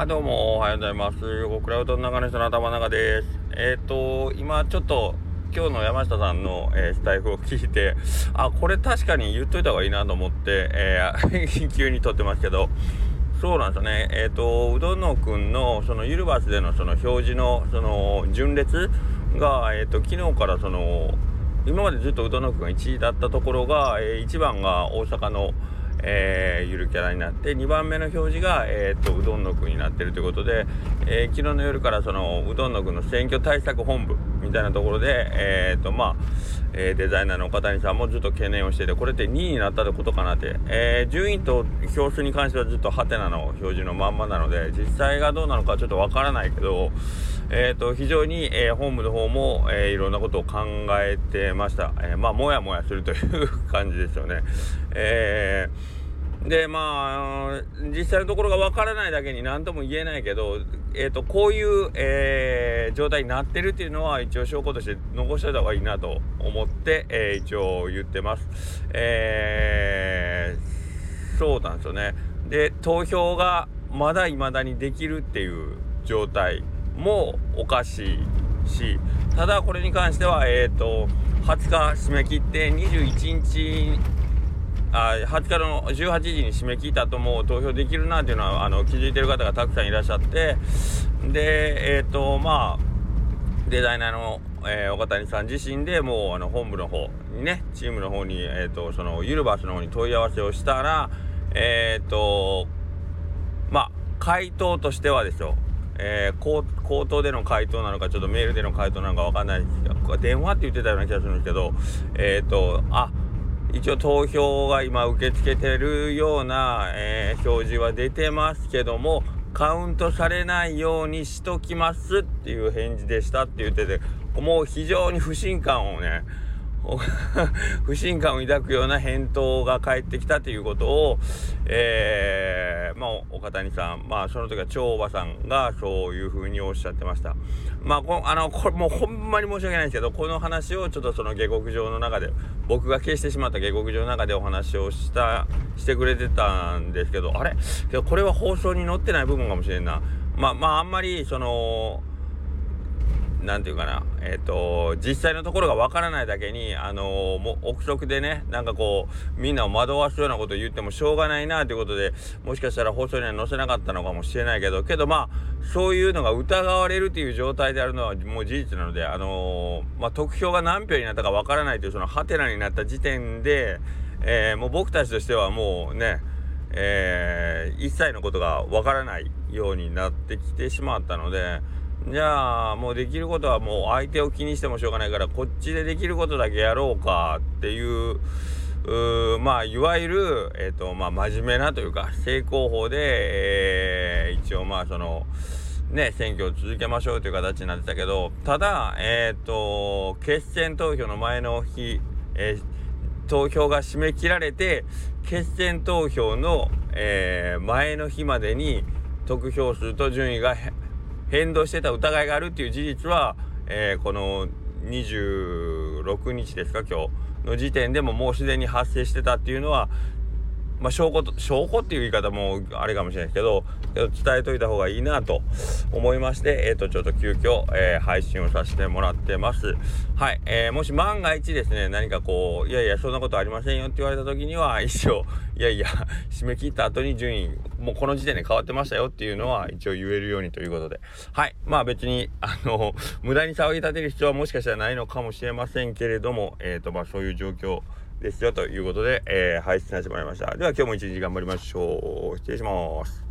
あどうもおはようございます。オクラウドの中の人の頭の中です。えっ、ー、と、今ちょっと今日の山下さんの、えー、スタイフを聞いて、あ、これ確かに言っといた方がいいなと思って、えー、急に撮ってますけど、そうなんですよね。えっ、ー、と、うどんのくんの、そのユルバスでのその表示の、その、順列が、えっ、と、昨日からその、今までずっとうどんのくんが1位だったところが、え1番が大阪の、えー、ゆるキャラになって2番目の表示が、えーと、うどんの具になってるということで、えー、昨日の夜からそのうどんの具の選挙対策本部みたいなところで、えーとまあえー、デザイナーの岡谷さんもずっと懸念をしててこれって2位になったってことかなって、えー、順位と票数に関してはずっとハテナの表示のまんまなので実際がどうなのかちょっとわからないけど、えーと、非常に、えー、本部の方も、えー、いろんなことを考えてました、えー、まあもやもやするという 感じですよね。えーでまあ実際のところがわからないだけに何とも言えないけど、えーと、こういう、えー、状態になってるっていうのは一応証拠として残しておいた方がいいなと思って、えー、一応言ってます。えー、そうなんですよね。で投票がまだ未だにできるっていう状態もおかしいしただこれに関してはえっ、ー、と20日締め切って21日あ20日の18時に締め切ったとも投票できるなっていうのはあの気づいている方がたくさんいらっしゃってでえっ、ー、とまあデザイナーの、えー、岡谷さん自身でもうあの本部の方にねチームの方に、えーと、そのユルバスの方に問い合わせをしたらえっ、ー、とまあ回答としてはですよえ、口頭での回答なのかちょっとメールでの回答なのか分かんないですけど電話って言ってたような気がするんですけどえっ、とあ一応投票が今受け付けてるような、えー、表示は出てますけどもカウントされないようにしときますっていう返事でしたって言っててもう非常に不信感をね 不信感を抱くような返答が返ってきたということを、えー、まあ、岡谷さん、まあ、その時は長馬さんがそういうふうにおっしゃってました。まあ、こあの、これもうほんまに申し訳ないんですけど、この話をちょっとその下克上の中で、僕が消してしまった下克上の中でお話をした、してくれてたんですけど、あれ？けどこれは放送に載ってない部分かもしれんな。まあ、まあ、あんまり、その、何て言うかな、えっ、ー、と、実際のところがわからないだけに、あのー、もう憶測でね、なんかこう、みんなを惑わすようなことを言ってもしょうがないなということで、もしかしたら放送には載せなかったのかもしれないけど、けどまあ、そういうのが疑われるという状態であるのはもう事実なので、あのー、まあ、得票が何票になったかわからないという、そのハテナになった時点で、えもう僕たちとしてはもうね、え一切のことがわからないようになってきてしまったので、じゃあもうできることはもう相手を気にしてもしょうがないからこっちでできることだけやろうかっていうまあいわゆる、えーとまあ、真面目なというか正攻法で、えー、一応まあそのね選挙を続けましょうという形になってたけどただえっ、ー、と決選投票の前の日、えー、投票が締め切られて決選投票の、えー、前の日までに得票数と順位が変動してた疑いがあるっていう事実は、えー、この26日ですか今日の時点でももうすでに発生してたっていうのはまあ、証拠と、証拠っていう言い方もあれかもしれないですけど、伝えといた方がいいなと思いまして、えっ、ー、と、ちょっと急遽、えー、配信をさせてもらってます。はい。えー、もし万が一ですね、何かこう、いやいや、そんなことありませんよって言われた時には、一応、いやいや、締め切った後に順位、もうこの時点で変わってましたよっていうのは一応言えるようにということで。はい。まあ別に、あの、無駄に騒ぎ立てる必要はもしかしたらないのかもしれませんけれども、えっ、と、まあそういう状況、ですよということで、えー、配信させてもらいました。では今日も一日頑張りましょう。失礼します。